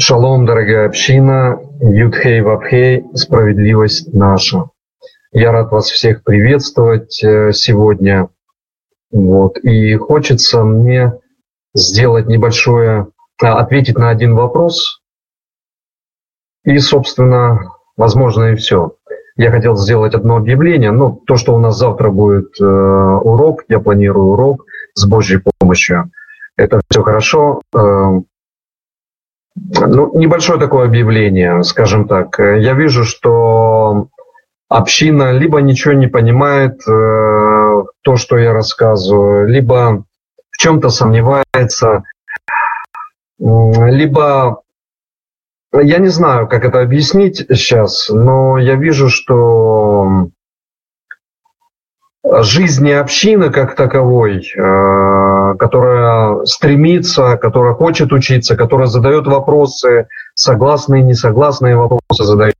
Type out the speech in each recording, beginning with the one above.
Шалом, дорогая община, Юдхей Вабхей, справедливость наша. Я рад вас всех приветствовать э, сегодня. Вот. И хочется мне сделать небольшое, а, ответить на один вопрос. И, собственно, возможно, и все. Я хотел сделать одно объявление. Ну, то, что у нас завтра будет э, урок, я планирую урок с Божьей помощью. Это все хорошо. Ну, небольшое такое объявление, скажем так. Я вижу, что община либо ничего не понимает, э, то, что я рассказываю, либо в чем-то сомневается, либо я не знаю, как это объяснить сейчас, но я вижу, что жизни общины как таковой, э, которая стремится, которая хочет учиться, которая задает вопросы, согласные, несогласные вопросы задает,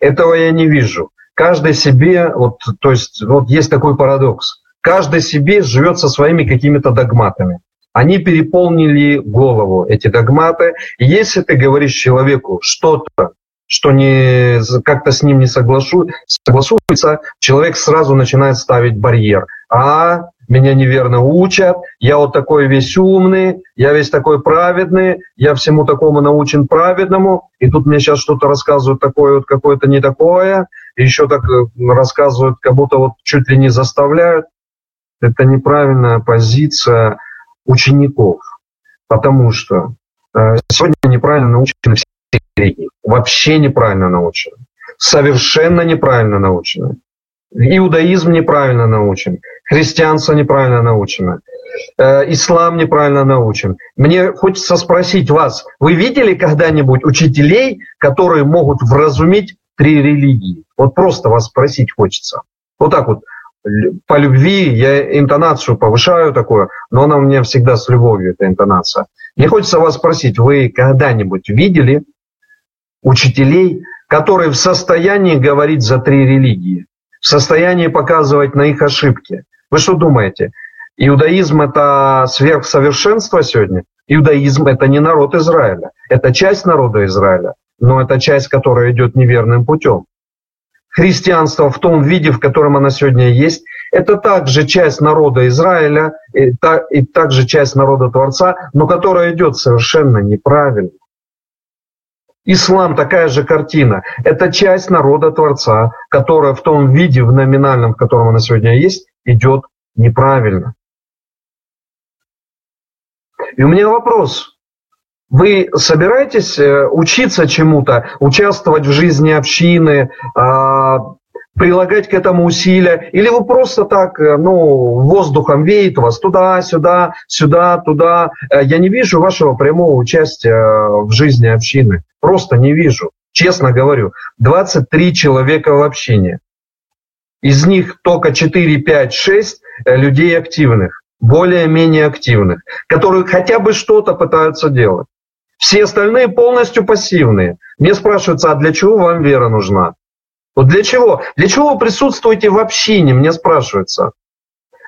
этого я не вижу. Каждый себе, вот, то есть вот есть такой парадокс, каждый себе живет со своими какими-то догматами. Они переполнили голову, эти догматы. И если ты говоришь человеку что-то, что не, как-то с ним не соглашу, согласуется, человек сразу начинает ставить барьер. А, меня неверно учат, я вот такой весь умный, я весь такой праведный, я всему такому научен праведному, и тут мне сейчас что-то рассказывают такое вот какое-то не такое, еще так э, рассказывают, как будто вот чуть ли не заставляют. Это неправильная позиция учеников, потому что э, сегодня неправильно научены все религии. Вообще неправильно научены. Совершенно неправильно научены. Иудаизм неправильно научен, христианство неправильно научено, э, ислам неправильно научен. Мне хочется спросить вас, вы видели когда-нибудь учителей, которые могут вразумить три религии? Вот просто вас спросить хочется. Вот так вот, по любви я интонацию повышаю такую, но она у меня всегда с любовью, эта интонация. Мне хочется вас спросить, вы когда-нибудь видели учителей, которые в состоянии говорить за три религии, в состоянии показывать на их ошибки. Вы что думаете? Иудаизм – это сверхсовершенство сегодня? Иудаизм – это не народ Израиля. Это часть народа Израиля, но это часть, которая идет неверным путем. Христианство в том виде, в котором оно сегодня есть, это также часть народа Израиля и, и также часть народа Творца, но которая идет совершенно неправильно. Ислам такая же картина. Это часть народа Творца, которая в том виде, в номинальном, в котором она сегодня есть, идет неправильно. И у меня вопрос. Вы собираетесь э, учиться чему-то, участвовать в жизни общины, а, прилагать к этому усилия, или вы просто так, э, ну, воздухом веет вас туда, сюда, сюда, туда. Э, я не вижу вашего прямого участия в жизни общины. Просто не вижу. Честно говорю, 23 человека в общине. Из них только 4, 5, 6 людей активных, более-менее активных, которые хотя бы что-то пытаются делать. Все остальные полностью пассивные. Мне спрашивается, а для чего вам вера нужна? Вот для чего? Для чего вы присутствуете в общине, мне спрашивается.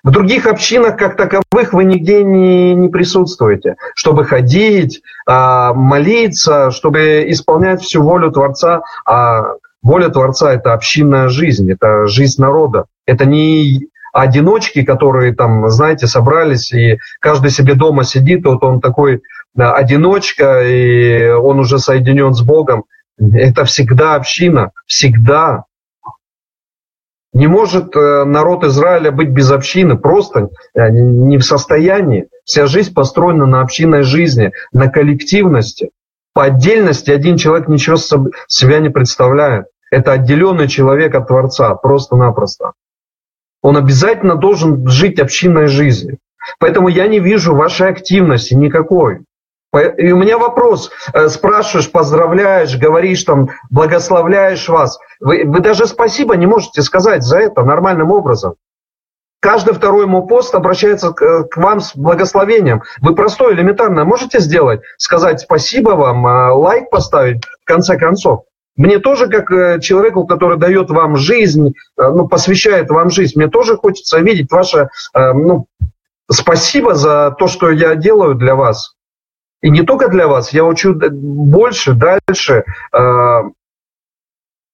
В других общинах, как таковых, вы нигде не, не присутствуете, чтобы ходить, а, молиться, чтобы исполнять всю волю Творца. А воля Творца – это общинная жизнь, это жизнь народа. Это не одиночки, которые там, знаете, собрались, и каждый себе дома сидит, вот он такой да, одиночка, и он уже соединен с Богом. Это всегда община, всегда. Не может э, народ Израиля быть без общины, просто э, не в состоянии. Вся жизнь построена на общинной жизни, на коллективности. По отдельности один человек ничего себя не представляет. Это отделенный человек от Творца, просто-напросто. Он обязательно должен жить общинной жизнью. Поэтому я не вижу вашей активности никакой. И у меня вопрос, э, спрашиваешь, поздравляешь, говоришь там, благословляешь вас. Вы, вы даже спасибо не можете сказать за это нормальным образом. Каждый второй мой пост обращается к, э, вам с благословением. Вы простое, элементарно можете сделать, сказать спасибо вам, э, лайк поставить, в конце концов. Мне тоже, как человеку, который дает вам жизнь, ну, посвящает вам жизнь, мне тоже хочется видеть ваше ну, спасибо за то, что я делаю для вас. И не только для вас, я учу больше, дальше. Э,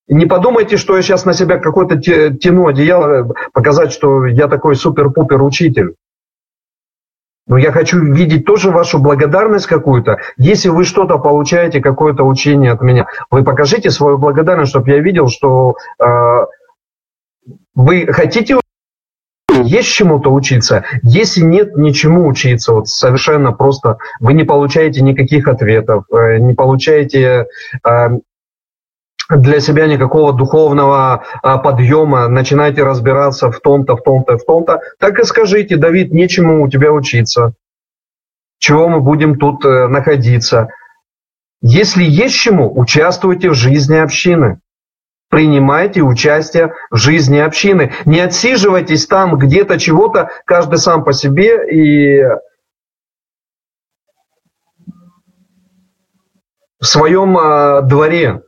не подумайте, что я сейчас на себя какой-то тяну одеяло, показать, что я такой супер-пупер учитель. Но я хочу видеть тоже вашу благодарность какую-то. Если вы что-то получаете, какое-то учение от меня, вы покажите свою благодарность, чтобы я видел, что э, вы хотите есть чему-то учиться. Если нет ничему учиться, вот совершенно просто вы не получаете никаких ответов, э, не получаете э, для себя никакого духовного а, подъема, начинаете разбираться в том-то, в том-то, в том-то, так и скажите, Давид, нечему у тебя учиться. Чего мы будем тут э, находиться? Если есть чему, участвуйте в жизни общины. Принимайте участие в жизни общины. Не отсиживайтесь там где-то чего-то, каждый сам по себе и в своем э, дворе.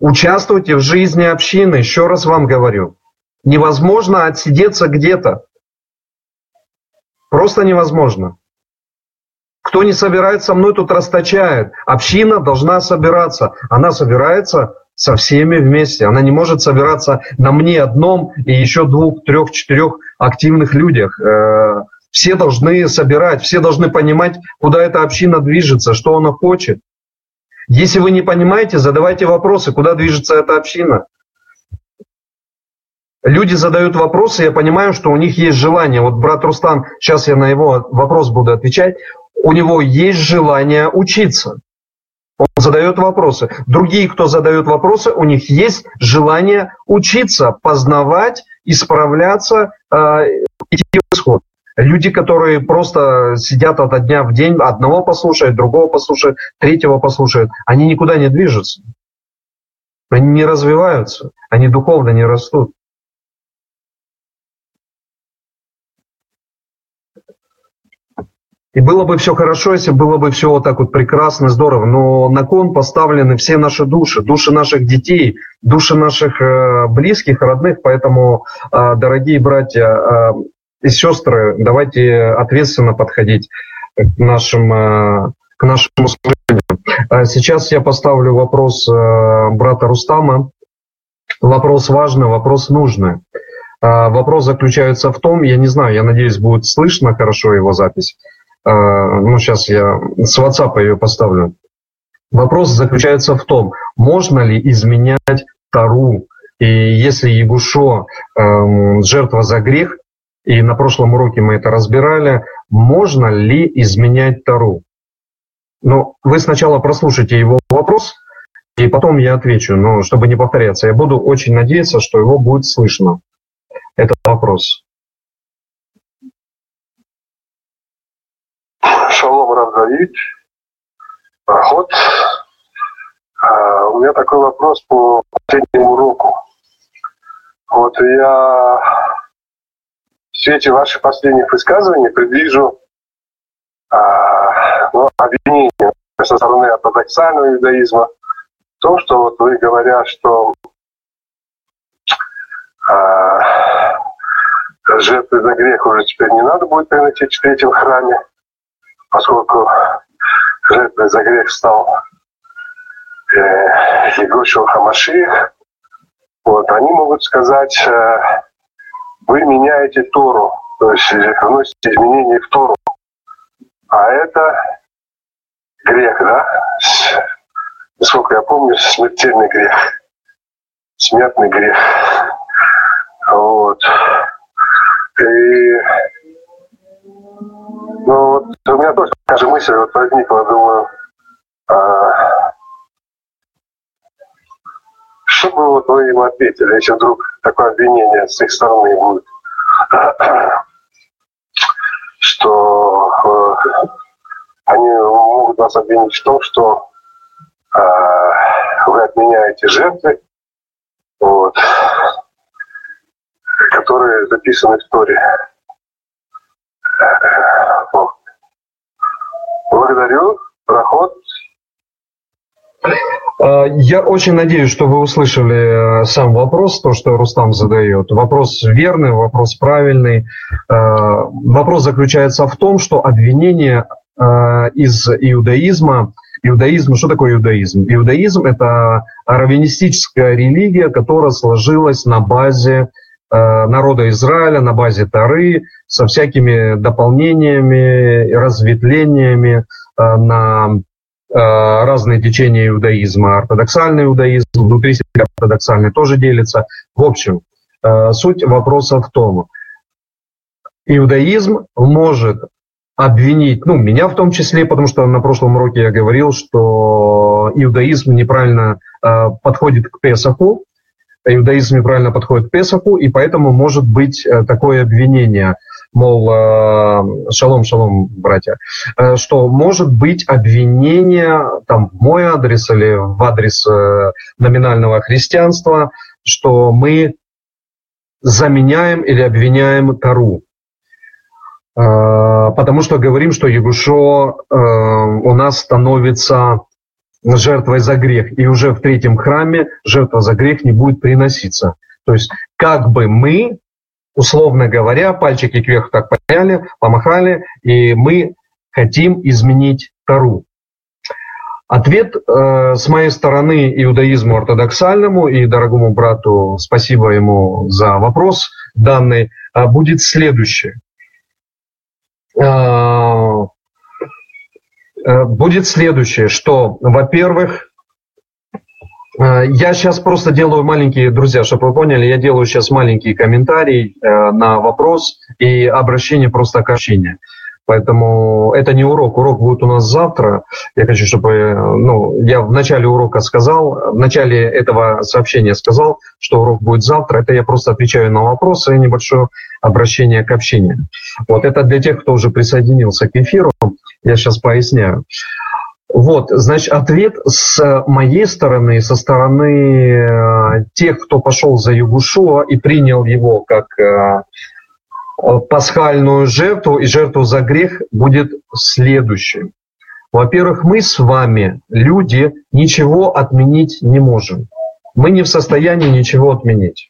Участвуйте в жизни общины, еще раз вам говорю. Невозможно отсидеться где-то. Просто невозможно. Кто не собирается со мной, тут расточает. Община должна собираться. Она собирается со всеми вместе. Она не может собираться на мне одном и еще двух, трех, четырех активных людях. Э, все должны собирать, все должны понимать, куда эта община движется, что она хочет. Если вы не понимаете, задавайте вопросы, куда движется эта община. Люди задают вопросы, я понимаю, что у них есть желание. Вот брат Рустам, сейчас я на его вопрос буду отвечать, у него есть желание учиться. Он задает вопросы. Другие, кто задают вопросы, у них есть желание учиться, познавать, исправляться, э, идти в исход. Люди, которые просто сидят от дня в день, одного послушают, другого послушают, третьего послушают, они никуда не движутся. Они не развиваются, они духовно не растут. И было бы все хорошо, если было бы все вот так вот прекрасно, здорово, но на кон поставлены все наши души, души наших детей, души наших э, близких, родных, поэтому, э, дорогие братья, э, и сестры, давайте ответственно подходить к, нашим, э, к нашему служению. А сейчас я поставлю вопрос э, брата Рустама. Вопрос важный, вопрос нужный. А, вопрос заключается в том, я не знаю, я надеюсь, будет слышно хорошо его запись. А, ну, сейчас я с WhatsApp ее поставлю. Вопрос заключается в том, можно ли изменять Тару. И если Егушо эм, жертва за грех, и на прошлом уроке мы это разбирали, можно ли изменять Тару. Но вы сначала прослушайте его вопрос, и потом я отвечу, но чтобы не повторяться. Я буду очень надеяться, что его будет слышно. Этот вопрос. Шалом, Равдавид. Проход. А, у меня такой вопрос по последнему уроку. Вот я в свете ваших последних высказываний предвижу а, ну, обвинение со стороны ортодоксального иудаизма в том, что вот вы говоря, что а, жертвы за грех уже теперь не надо будет приносить в третьем храме, поскольку жертвой за грех стал э, Егошев Хамашиих, вот, они могут сказать, э, вы меняете Тору, то есть вносите изменения в Тору. А это грех, да? Насколько я помню, смертельный грех. Смертный грех. Вот. И ну, вот у меня тоже такая же мысль вот возникла, думаю, а, что бы вот вы им ответили, если вдруг такое обвинение с их стороны будет, что э, они могут нас обвинить в том, что э, вы отменяете жертвы, вот, которые записаны в Торе. Благодарю. Проход. А, я очень надеюсь, что вы услышали э, сам вопрос, то, что Рустам задает. Вопрос верный, вопрос правильный. А, вопрос заключается в том, что обвинение из иудаизма. Иудаизм, что такое иудаизм? Иудаизм – это раввинистическая религия, которая сложилась на базе народа Израиля, на базе Тары, со всякими дополнениями, разветвлениями на разные течения иудаизма. Ортодоксальный иудаизм, внутри себя ортодоксальный тоже делится. В общем, суть вопроса в том, иудаизм может обвинить, ну, меня в том числе, потому что на прошлом уроке я говорил, что иудаизм неправильно э, подходит к Песаху, иудаизм неправильно подходит к Песаху, и поэтому может быть э, такое обвинение, мол, э, шалом, шалом, братья, э, что может быть обвинение там в мой адрес или в адрес номинального христианства, что мы заменяем или обвиняем Тару. Потому что говорим, что Егушо э, у нас становится жертвой за грех. И уже в третьем храме жертва за грех не будет приноситься. То есть как бы мы, условно говоря, пальчики кверху так подняли, помахали, и мы хотим изменить Тару. Ответ э, с моей стороны иудаизму ортодоксальному и дорогому брату, спасибо ему за вопрос данный, э, будет следующее. Э, э, будет следующее, что, во-первых, э, я сейчас просто делаю маленькие, друзья, чтобы вы поняли, я делаю сейчас маленький комментарий на вопрос и обращение просто к общению. Поэтому это не урок. Урок будет у нас завтра. Я хочу, чтобы... Ну, я в начале урока сказал, в начале этого сообщения сказал, что урок будет завтра. Это я просто отвечаю на вопросы, небольшое обращение к общению. Вот это для тех, кто уже присоединился к эфиру. Я сейчас поясняю. Вот, значит, ответ с моей стороны, со стороны э, тех, кто пошел за Югушуа и принял его как э, пасхальную жертву и жертву за грех будет следующим. Во-первых, мы с вами, люди, ничего отменить не можем. Мы не в состоянии ничего отменить.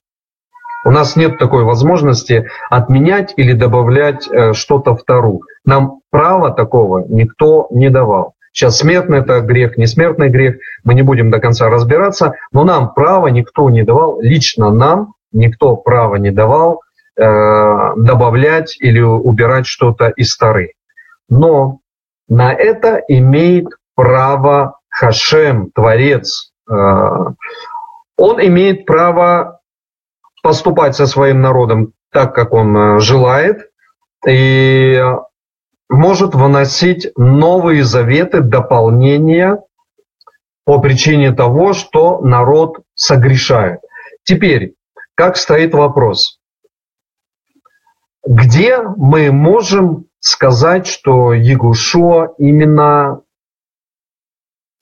У нас нет такой возможности отменять или добавлять э, что-то в Тару. Нам права такого никто не давал. Сейчас смертный это грех, не смертный грех, мы не будем до конца разбираться, но нам права никто не давал, лично нам никто права не давал Э, добавлять или убирать что-то из Тары. Но на это имеет право Хашем, Творец. Э, он имеет право поступать со своим народом так, как он э, желает, и может выносить новые заветы, дополнения по причине того, что народ согрешает. Теперь, как стоит вопрос? где мы можем сказать, что Ягушо именно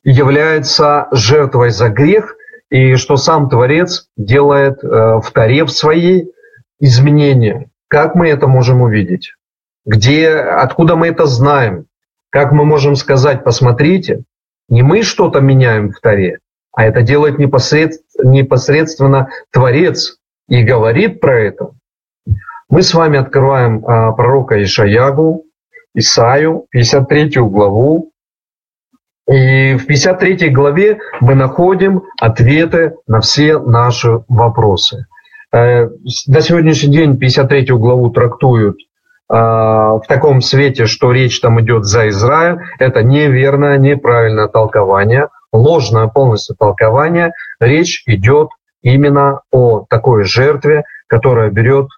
является жертвой за грех, и что сам Творец делает э, в Таре в своей изменения. Как мы это можем увидеть? Где, откуда мы это знаем? Как мы можем сказать, посмотрите, не мы что-то меняем в Таре, а это делает непосредственно, непосредственно Творец и говорит про это. Мы с вами открываем а, пророка Ишаягу, Исаю, 53 главу. И в 53 главе мы находим ответы на все наши вопросы. Э, на сегодняшний день 53 главу трактуют а, в таком свете, что речь там идет за Израиль. Это неверное, неправильное толкование, ложное полностью толкование. Речь идет именно о такой жертве, которая берет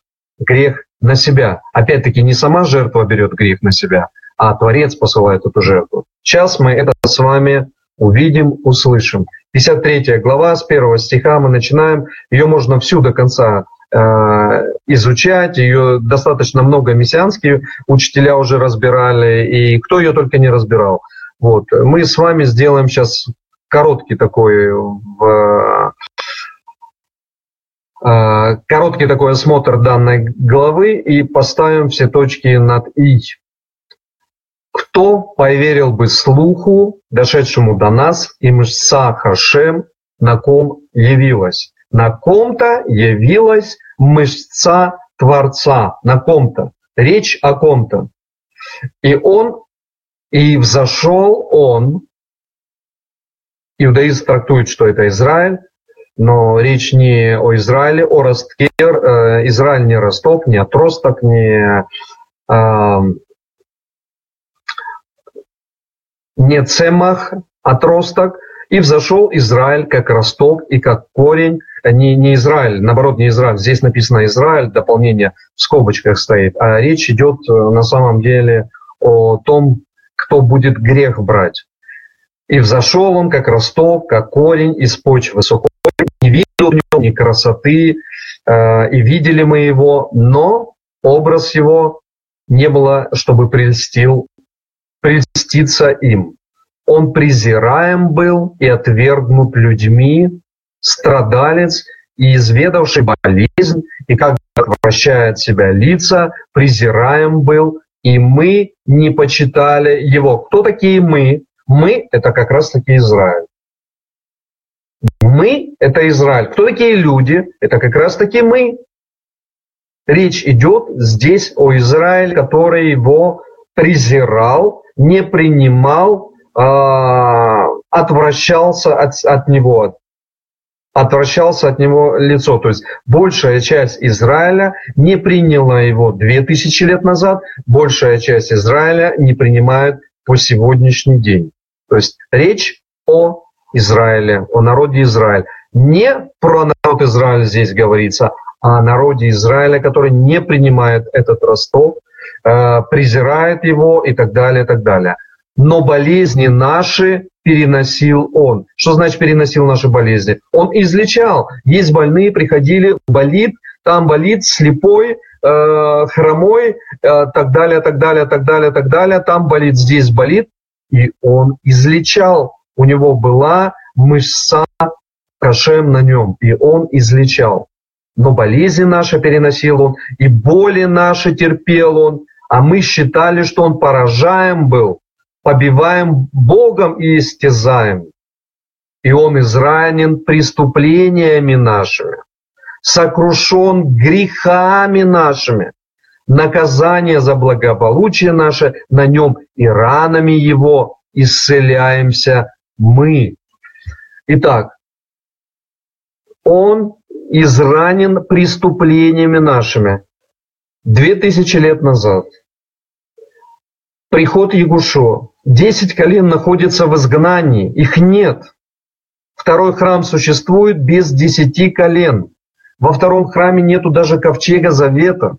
грех на себя. Опять-таки, не сама жертва берет грех на себя, а Творец посылает эту жертву. Сейчас мы это с вами увидим, услышим. 53 глава, с первого стиха мы начинаем. Ее можно всю до конца э, изучать. Ее достаточно много мессианские учителя уже разбирали, и кто ее только не разбирал. Вот. Мы с вами сделаем сейчас короткий такой в Э, короткий такой осмотр данной главы и поставим все точки над «и». Кто поверил бы слуху, дошедшему до нас, и мышца Хашем, на ком явилась? На ком-то явилась мышца Творца, на ком-то. Речь о ком-то. И он И взошел он, иудаизм трактует, что это Израиль, но речь не о Израиле, о ростке. Э, Израиль не росток, не отросток, не, не цемах, отросток. И взошел Израиль как росток и как корень. Не, не Израиль, наоборот, не Израиль. Здесь написано Израиль, дополнение в скобочках стоит. А речь идет э, на самом деле о том, кто будет грех брать. И взошел он, как росток, как корень из почвы сухой, не видел в нем ни красоты, э, и видели мы его, но образ его не было, чтобы прельстил, прельститься им. Он презираем был и отвергнут людьми, страдалец и изведавший болезнь, и как отвращает себя лица, презираем был, и мы не почитали его. Кто такие мы? Мы – это как раз-таки Израиль. Мы – это Израиль. Кто такие люди? Это как раз-таки мы. Речь идет здесь о Израиле, который его презирал, не принимал, э, отвращался от, от него, отвращался от него лицо. То есть большая часть Израиля не приняла его 2000 лет назад, большая часть Израиля не принимает по сегодняшний день. То есть речь о Израиле, о народе Израиля. Не про народ Израиля здесь говорится, а о народе Израиля, который не принимает этот росток, э, презирает его и так далее, и так далее. Но болезни наши переносил он. Что значит переносил наши болезни? Он излечал. Есть больные, приходили, болит, там болит, слепой, э, хромой, э, так далее, так далее, так далее, так далее, там болит, здесь болит и он излечал. У него была мышца кашем на нем, и он излечал. Но болезни наши переносил он, и боли наши терпел он, а мы считали, что он поражаем был, побиваем Богом и истязаем. И он изранен преступлениями нашими, сокрушен грехами нашими наказание за благополучие наше на нем, и ранами его исцеляемся мы. Итак, он изранен преступлениями нашими. Две тысячи лет назад. Приход Ягушо. Десять колен находятся в изгнании. Их нет. Второй храм существует без десяти колен. Во втором храме нету даже ковчега завета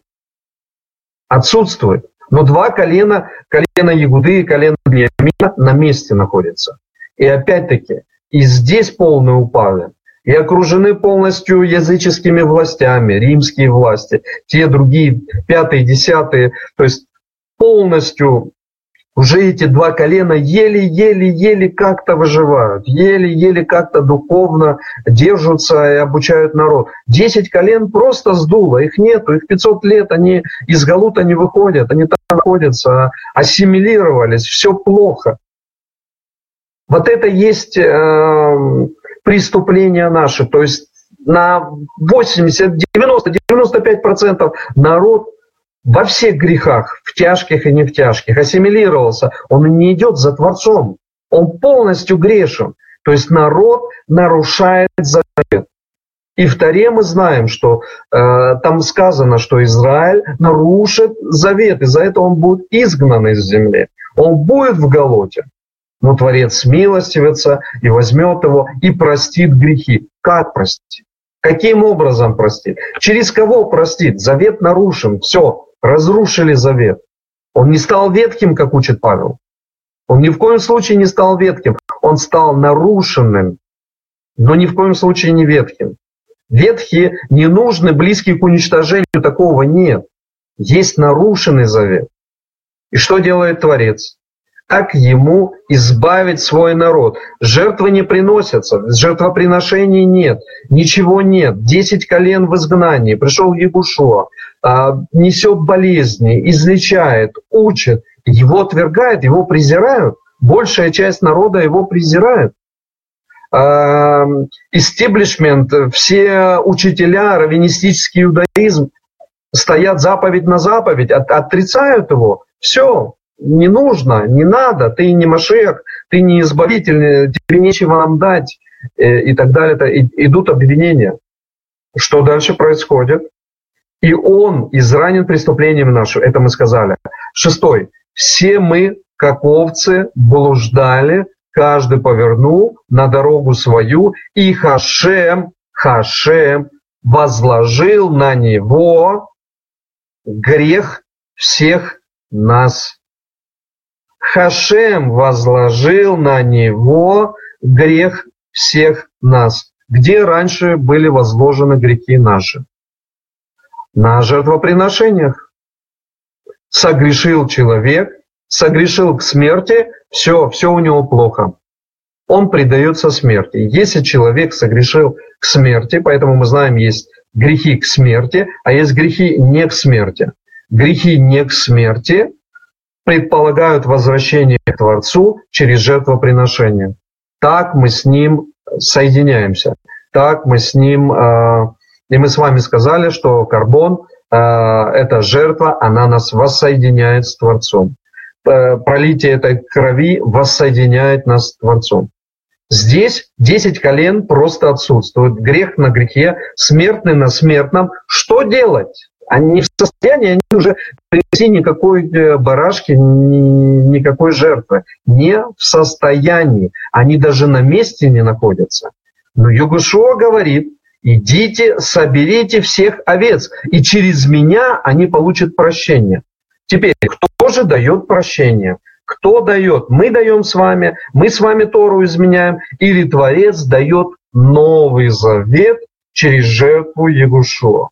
отсутствует. Но два колена, колено Ягуды и колено Бениамина на месте находятся. И опять-таки, и здесь полные упали, и окружены полностью языческими властями, римские власти, те другие, пятые, десятые, то есть полностью уже эти два колена еле-еле-еле как-то выживают, еле-еле как-то духовно держатся и обучают народ. Десять колен просто сдуло, их нету, их 500 лет, они из Галута не выходят, они там находятся, ассимилировались, все плохо. Вот это есть э, преступление наше, то есть на 80, 90, 95% народ во всех грехах, в тяжких и не в тяжких, ассимилировался. Он не идет за Творцом. Он полностью грешен. То есть народ нарушает завет. И в Таре мы знаем, что э, там сказано, что Израиль нарушит завет, и за это он будет изгнан из земли. Он будет в Галоте. Но Творец милостивится и возьмет его и простит грехи. Как простит? Каким образом простит? Через кого простит? Завет нарушен. Все, разрушили завет. Он не стал ветхим, как учит Павел. Он ни в коем случае не стал ветхим. Он стал нарушенным, но ни в коем случае не ветхим. Ветхие не нужны, близкие к уничтожению, такого нет. Есть нарушенный завет. И что делает Творец? Как ему избавить свой народ? Жертвы не приносятся, жертвоприношений нет, ничего нет. Десять колен в изгнании, пришел Ягушуа, а, несет болезни, излечает, учит, его отвергает, его презирают. Большая часть народа его презирает. Истеблишмент, все учителя, раввинистический иудаизм стоят заповедь на заповедь, от, отрицают его. Все, не нужно, не надо, ты не Машех, ты не избавитель, тебе нечего нам дать э, и так далее. Это идут обвинения. Что дальше происходит? И он изранен преступлением нашим, это мы сказали. Шестой. Все мы, как овцы, блуждали, каждый повернул на дорогу свою, и Хашем, Хашем возложил на него грех всех нас. Хашем возложил на него грех всех нас. Где раньше были возложены грехи наши? На жертвоприношениях. Согрешил человек, согрешил к смерти, все, все у него плохо. Он предается смерти. Если человек согрешил к смерти, поэтому мы знаем, есть грехи к смерти, а есть грехи не к смерти. Грехи не к смерти предполагают возвращение к Творцу через жертвоприношение. Так мы с Ним соединяемся. Так мы с Ним... Э, и мы с вами сказали, что карбон э, – это жертва, она нас воссоединяет с Творцом. Э, пролитие этой крови воссоединяет нас с Творцом. Здесь 10 колен просто отсутствуют. Грех на грехе, смертный на смертном. Что делать? Они в состоянии, они уже принести никакой э, барашки, никакой жертвы. Не в состоянии. Они даже на месте не находятся. Но Югушуа говорит, идите, соберите всех овец, и через меня они получат прощение. Теперь, кто же дает прощение? Кто дает? Мы даем с вами, мы с вами Тору изменяем, или Творец дает Новый Завет через жертву Егушуа.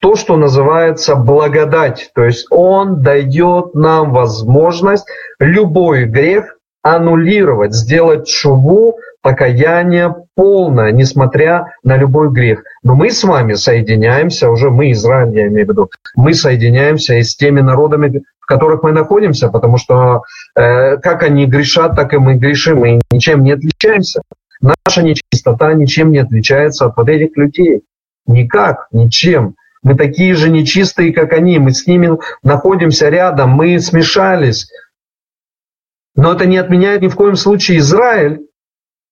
То, что называется благодать, то есть Он дает нам возможность любой грех аннулировать, сделать шуву, покаяние полное, несмотря на любой грех. Но мы с вами соединяемся, уже мы, Израиль, я имею в виду, мы соединяемся и с теми народами, в которых мы находимся, потому что э, как они грешат, так и мы грешим, мы ничем не отличаемся. Наша нечистота ничем не отличается от вот этих людей. Никак, ничем. Мы такие же нечистые, как они, мы с ними находимся рядом, мы смешались. Но это не отменяет ни в коем случае Израиль,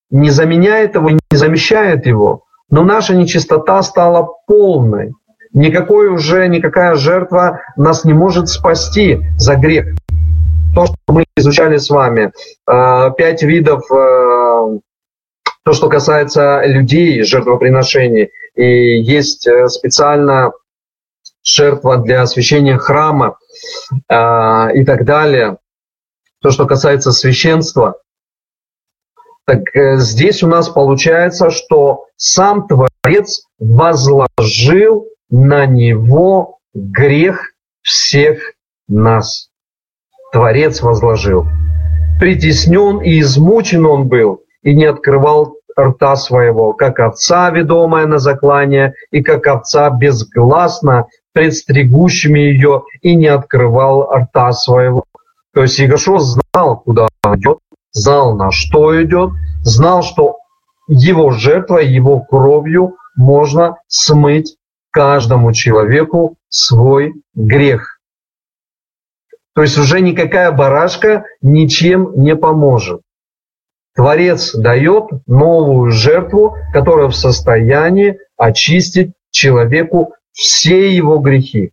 не заменяет его, не замещает его. Но наша нечистота стала полной. Никакой уже, никакая жертва нас не может спасти за грех. То, что мы изучали с вами, э, пять видов, э, то, что касается людей, жертвоприношений, и есть э, специально жертва для освящения храма и так далее. То, что касается священства, так э, здесь у нас получается, что сам Творец возложил на него грех всех нас. Творец возложил. Притеснен и измучен он был, и не открывал рта своего, как овца, ведомая на заклание, и как овца безгласно предстригущими ее, и не открывал рта своего. То есть Егошо знал, куда он идет, знал, на что идет, знал, что его жертвой, его кровью можно смыть каждому человеку свой грех. То есть уже никакая барашка ничем не поможет. Творец дает новую жертву, которая в состоянии очистить человеку все его грехи.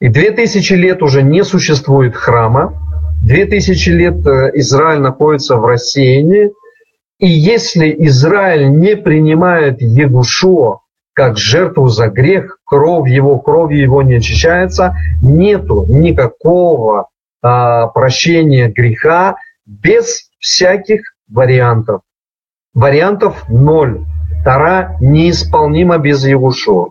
И две тысячи лет уже не существует храма, Две тысячи лет э, Израиль находится в рассеянии, и если Израиль не принимает Егушуа как жертву за грех, кровь его, кровью его не очищается, нету никакого а, прощения греха без всяких вариантов. Вариантов ноль. Тара неисполнима без Егушуа.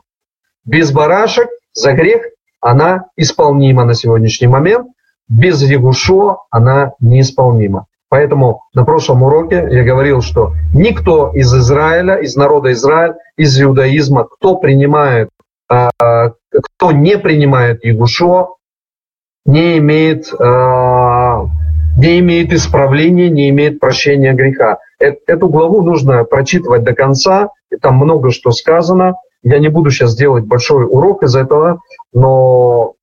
Без барашек за грех она исполнима на сегодняшний момент – без Егушо она неисполнима. Поэтому на прошлом уроке я говорил, что никто из Израиля, из народа Израиля, из иудаизма, кто принимает, а, кто не принимает Егушо, не имеет, а, не имеет исправления, не имеет прощения греха. Э, эту главу нужно прочитывать до конца, и там много что сказано. Я не буду сейчас делать большой урок из этого, но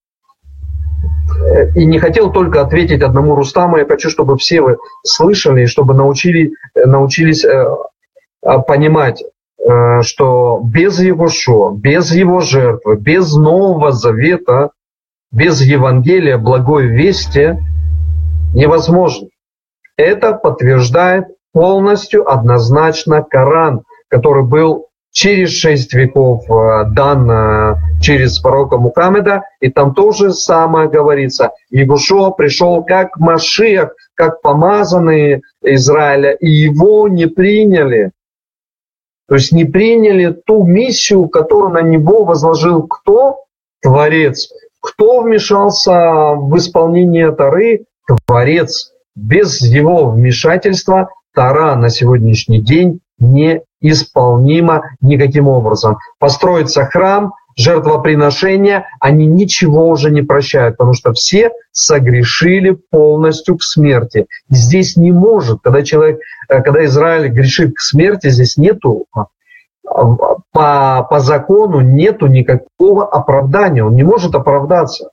э, и не хотел только ответить одному Рустаму. Я хочу, чтобы все вы слышали, чтобы научили, научились понимать, что без его шо, без его жертвы, без Нового Завета, без Евангелия благой вести невозможно. Это подтверждает полностью однозначно Коран, который был через шесть веков э, дан э, через пророка Мухаммеда, и там тоже самое говорится. Егушо пришел как Машиах, как помазанный Израиля, и его не приняли. То есть не приняли ту миссию, которую на него возложил кто? Творец. Кто вмешался в исполнение Тары? Творец. Без его вмешательства Тара на сегодняшний день неисполнима никаким образом. Построится храм, жертвоприношения, они ничего уже не прощают, потому что все согрешили полностью к смерти. Здесь не может, когда человек, э, когда Израиль грешит к смерти, здесь нету а, по, по закону нету никакого оправдания, он не может оправдаться.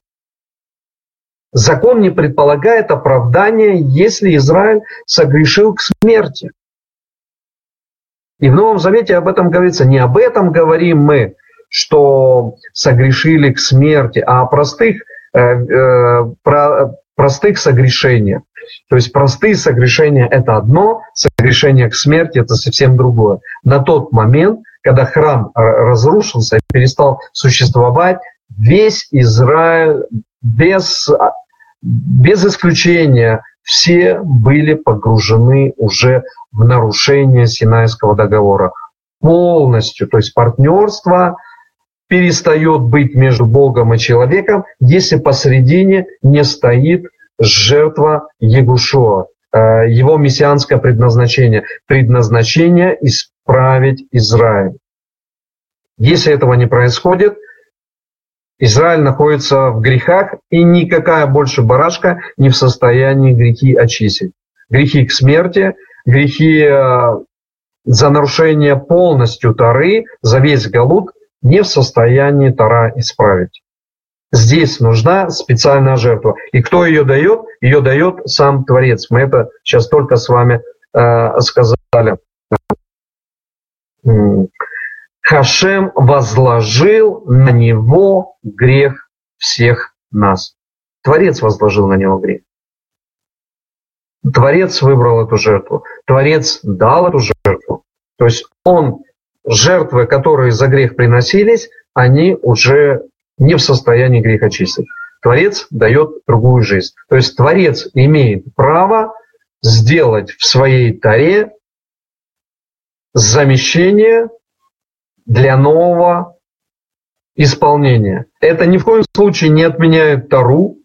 Закон не предполагает оправдания, если Израиль согрешил к смерти. И в Новом Завете об этом говорится. Не об этом говорим мы, что согрешили к смерти, а о простых, э, э, про, простых согрешениях. То есть простые согрешения – это одно, согрешение к смерти – это совсем другое. На тот момент, когда храм разрушился и перестал существовать, весь Израиль без, без исключения все были погружены уже в нарушение Синайского договора. Полностью, то есть партнерство перестает быть между Богом и человеком, если посередине не стоит жертва Егушуа, э, его мессианское предназначение, предназначение исправить Израиль. Если этого не происходит, Израиль находится в грехах, и никакая больше барашка не в состоянии грехи очистить. Грехи к смерти, грехи э, за нарушение полностью Тары, за весь Галут не в состоянии Тара исправить. Здесь нужна специальная жертва. И кто ее дает? Ее дает сам Творец. Мы это сейчас только с вами э, сказали. Хашем возложил на него грех всех нас. Творец возложил на него грех. Творец выбрал эту жертву. Творец дал эту жертву. То есть он, жертвы, которые за грех приносились, они уже не в состоянии грех очистить. Творец дает другую жизнь. То есть Творец имеет право сделать в своей таре замещение для нового исполнения. Это ни в коем случае не отменяет Тару,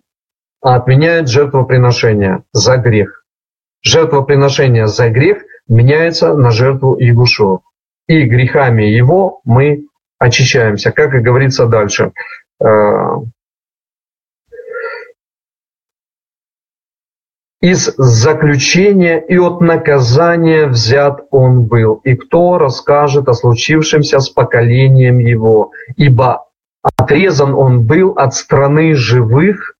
а отменяет жертвоприношение за грех. Жертвоприношение за грех меняется на жертву Ягушо. И грехами его мы очищаемся, как и говорится дальше. Из заключения и от наказания взят он был. И кто расскажет о случившемся с поколением его? Ибо отрезан он был от страны живых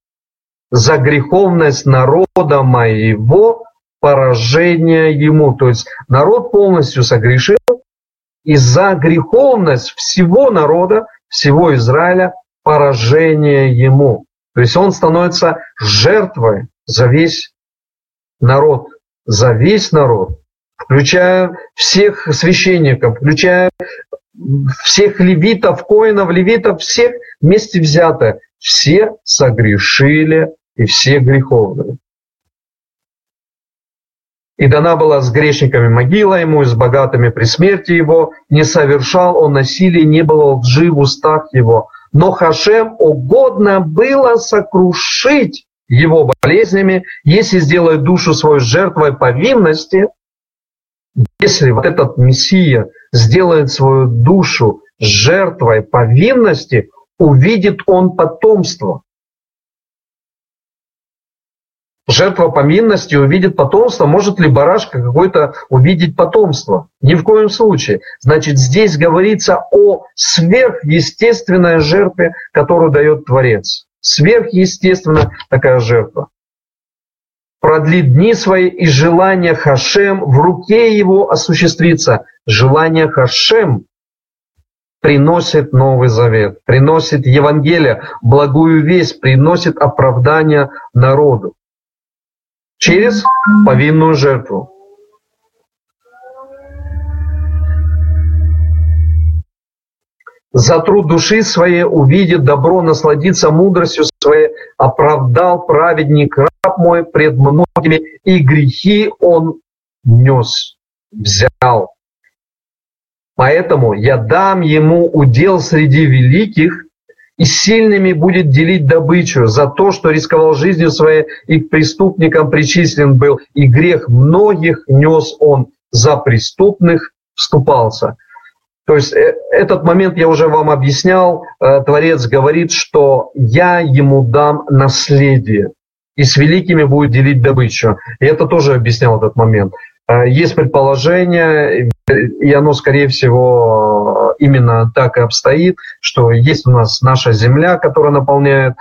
за греховность народа моего, поражение ему. То есть народ полностью согрешил, и за греховность всего народа, всего Израиля поражение ему. То есть он становится жертвой за весь народ, за весь народ, включая всех священников, включая всех левитов, коинов, левитов, всех вместе взято. Все согрешили и все греховные. И дана была с грешниками могила ему, и с богатыми при смерти его. Не совершал он насилия, не было лжи в устах его. Но Хашем угодно было сокрушить его болезнями, если сделает душу свою жертвой повинности, если вот этот Мессия сделает свою душу жертвой повинности, увидит он потомство. Жертва поминности увидит потомство. Может ли барашка какой-то увидеть потомство? Ни в коем случае. Значит, здесь говорится о сверхъестественной жертве, которую дает Творец. Сверхъестественно такая жертва. Продлит дни свои, и желание Хашем в руке его осуществится. Желание Хашем приносит Новый Завет, приносит Евангелие, благую весть, приносит оправдание народу через повинную жертву. За труд души своей увидит добро, насладится мудростью своей, оправдал праведник раб мой пред многими, и грехи он нес, взял. Поэтому я дам ему удел среди великих, и сильными будет делить добычу за то, что рисковал жизнью своей и к преступникам причислен был, и грех многих нес он, за преступных вступался. То есть э, этот момент я уже вам объяснял. Э, Творец говорит, что я ему дам наследие, и с великими будет делить добычу. И это тоже объяснял этот момент. Э, есть предположение, и оно, скорее всего, именно так и обстоит, что есть у нас наша земля, которая наполняет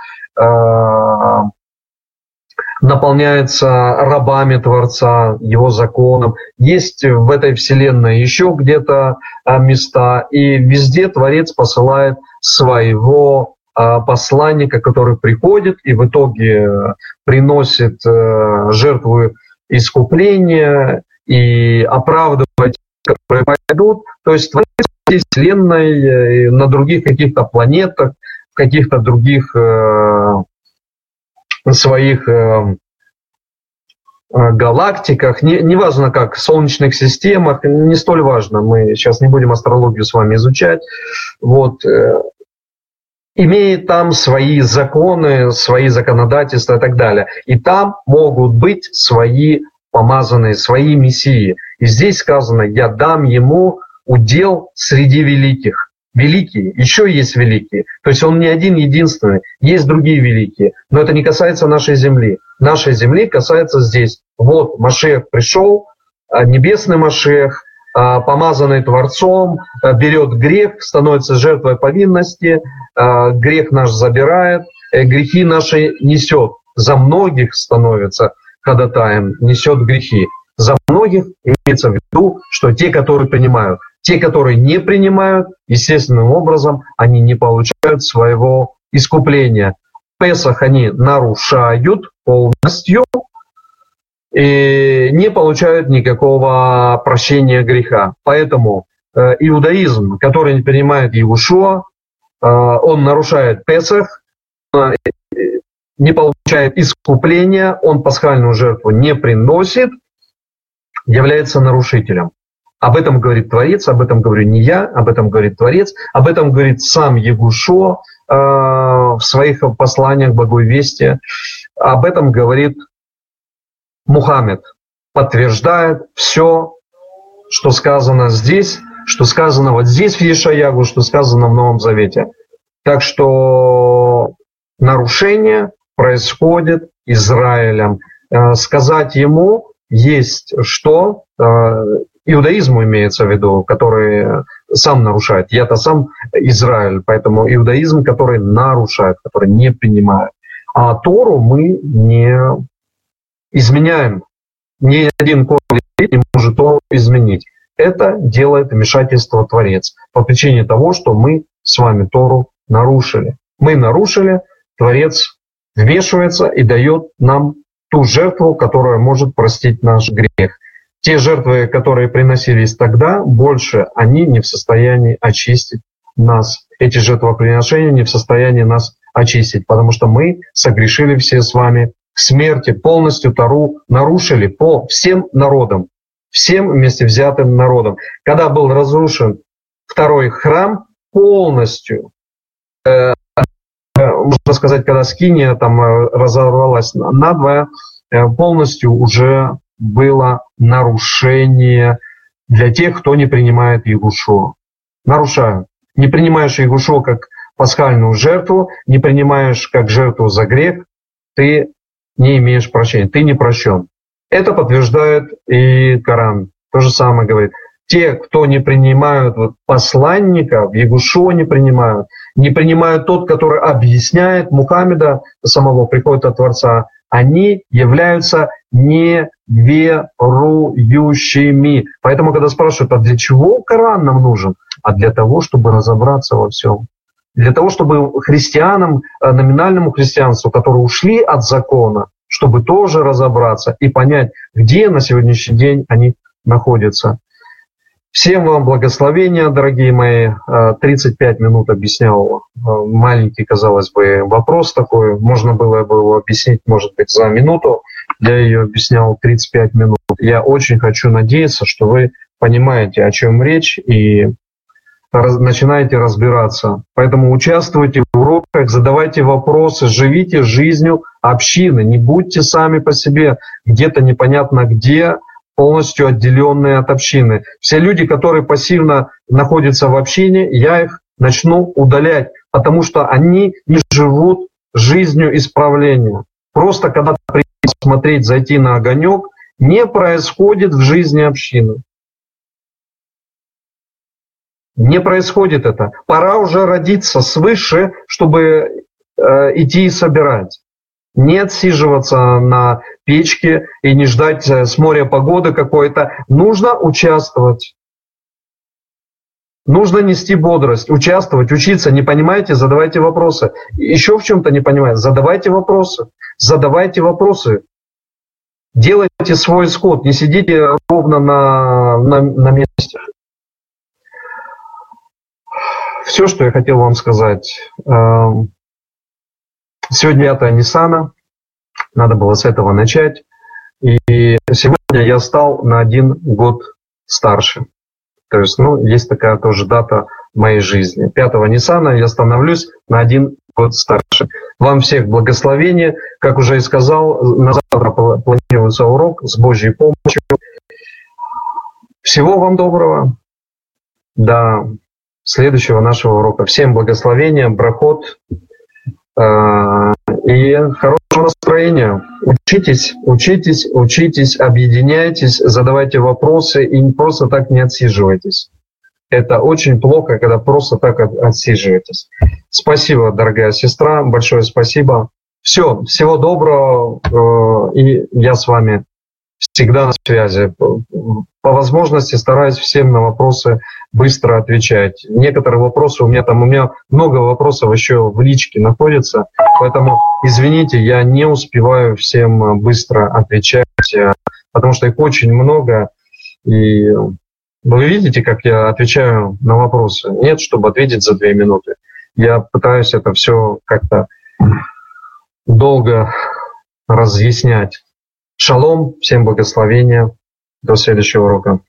наполняется рабами Творца, его законом. Есть в этой вселенной еще где-то а, места, и везде Творец посылает своего а, посланника, который приходит и в итоге приносит э, жертву искупления и оправдывает которые пойдут. То есть Творец Вселенной, э, на других каких-то планетах, в каких-то других э, своих э, э, галактиках, не, неважно как, солнечных системах, не столь важно, мы сейчас не будем астрологию с вами изучать, вот, э, имеет там свои законы, свои законодательства и так далее. И там могут быть свои помазанные, свои мессии. И здесь сказано, я дам ему удел среди великих великие, еще есть великие. То есть он не один единственный, есть другие великие. Но это не касается нашей земли. Нашей земли касается здесь. Вот Машех пришел, а, небесный Машех, а, помазанный Творцом, а, берет грех, становится жертвой повинности, грех наш забирает, э, грехи наши несет. За многих становится ходатаем, несет грехи. За многих имеется в виду, что те, которые принимают. Те, которые не принимают, естественным образом, они не получают своего искупления. Песах они нарушают полностью и не получают никакого прощения греха. Поэтому э, иудаизм, который не принимает Иешуа, э, он нарушает Песах, э, не получает искупления, он пасхальную жертву не приносит, является нарушителем. Об этом говорит Творец, об этом говорю не я, об этом говорит Творец, об этом говорит сам Егушо э, в своих посланиях Богой об этом говорит Мухаммед, подтверждает все, что сказано здесь, что сказано вот здесь в Ешаягу, что сказано в Новом Завете. Так что нарушение происходит Израилем. Э, сказать ему есть что, э, иудаизму имеется в виду, который сам нарушает. Я-то сам Израиль, поэтому иудаизм, который нарушает, который не принимает. А Тору мы не изменяем. Ни один корень не может Тору изменить. Это делает вмешательство Творец по причине того, что мы с вами Тору нарушили. Мы нарушили, Творец вмешивается и дает нам ту жертву, которая может простить наш грех. Те жертвы, которые приносились тогда, больше они не в состоянии очистить нас. Эти жертвоприношения не в состоянии нас очистить, потому что мы согрешили все с вами к смерти, полностью Тару нарушили по всем народам, всем вместе взятым народам. Когда был разрушен второй храм, полностью, э, можно сказать, когда Скиния там э, разорвалась надвое, э, полностью уже было нарушение для тех, кто не принимает Ягушо. Нарушают. Не принимаешь Ягушо как пасхальную жертву, не принимаешь как жертву за грех, ты не имеешь прощения, ты не прощен. Это подтверждает и Коран. То же самое говорит. те, кто не принимают вот, посланника, Ягушо не принимают, не принимают тот, который объясняет Мухаммеда самого, приходит от Творца, они являются неверующими. Поэтому, когда спрашивают, а для чего Коран нам нужен? А для того, чтобы разобраться во всем. Для того, чтобы христианам, э, номинальному христианству, которые ушли от закона, чтобы тоже разобраться и понять, где на сегодняшний день они находятся. Всем вам благословения, дорогие мои. 35 э, минут объяснял э, маленький, казалось бы, вопрос такой. Можно было бы его объяснить, может быть, за минуту. Я ее объяснял 35 минут. Я очень хочу надеяться, что вы понимаете, о чем речь, и начинаете разбираться. Поэтому участвуйте в уроках, задавайте вопросы, живите жизнью общины. Не будьте сами по себе где-то непонятно где, полностью отделенные от общины. Все люди, которые пассивно находятся в общине, я их начну удалять, потому что они не живут жизнью исправления. Просто когда смотреть, зайти на огонек, не происходит в жизни общины. Не происходит это. Пора уже родиться свыше, чтобы э, идти и собирать не отсиживаться на печке и не ждать э, с моря погоды какой-то. Нужно участвовать. Нужно нести бодрость, участвовать, учиться. Не понимаете, задавайте вопросы. Еще в чем-то не понимаете, задавайте вопросы. Задавайте вопросы. Делайте свой исход, не сидите ровно на, на, на месте. Все, что я хотел вам сказать. Сегодня 5 Ниссана, надо было с этого начать. И сегодня я стал на один год старше. То есть, ну, есть такая тоже дата в моей жизни. 5 Ниссана я становлюсь на один год старше. Вам всех благословения. Как уже и сказал, на завтра планируется урок с Божьей помощью. Всего вам доброго. До следующего нашего урока. Всем благословения, брахот. А, и хорошего настроения. Учитесь, учитесь, учитесь, объединяйтесь, задавайте вопросы и просто так не отсиживайтесь. Это очень плохо, когда просто так отсиживаетесь. Спасибо, дорогая сестра, большое спасибо. Все, всего доброго, э, и я с вами всегда на связи. По возможности стараюсь всем на вопросы быстро отвечать. Некоторые вопросы у меня там, у меня много вопросов еще в личке находится, поэтому извините, я не успеваю всем быстро отвечать, потому что их очень много, и вы видите, как я отвечаю на вопросы? Нет, чтобы ответить за две минуты. Я пытаюсь это все как-то долго разъяснять. Шалом, всем благословения. До следующего урока.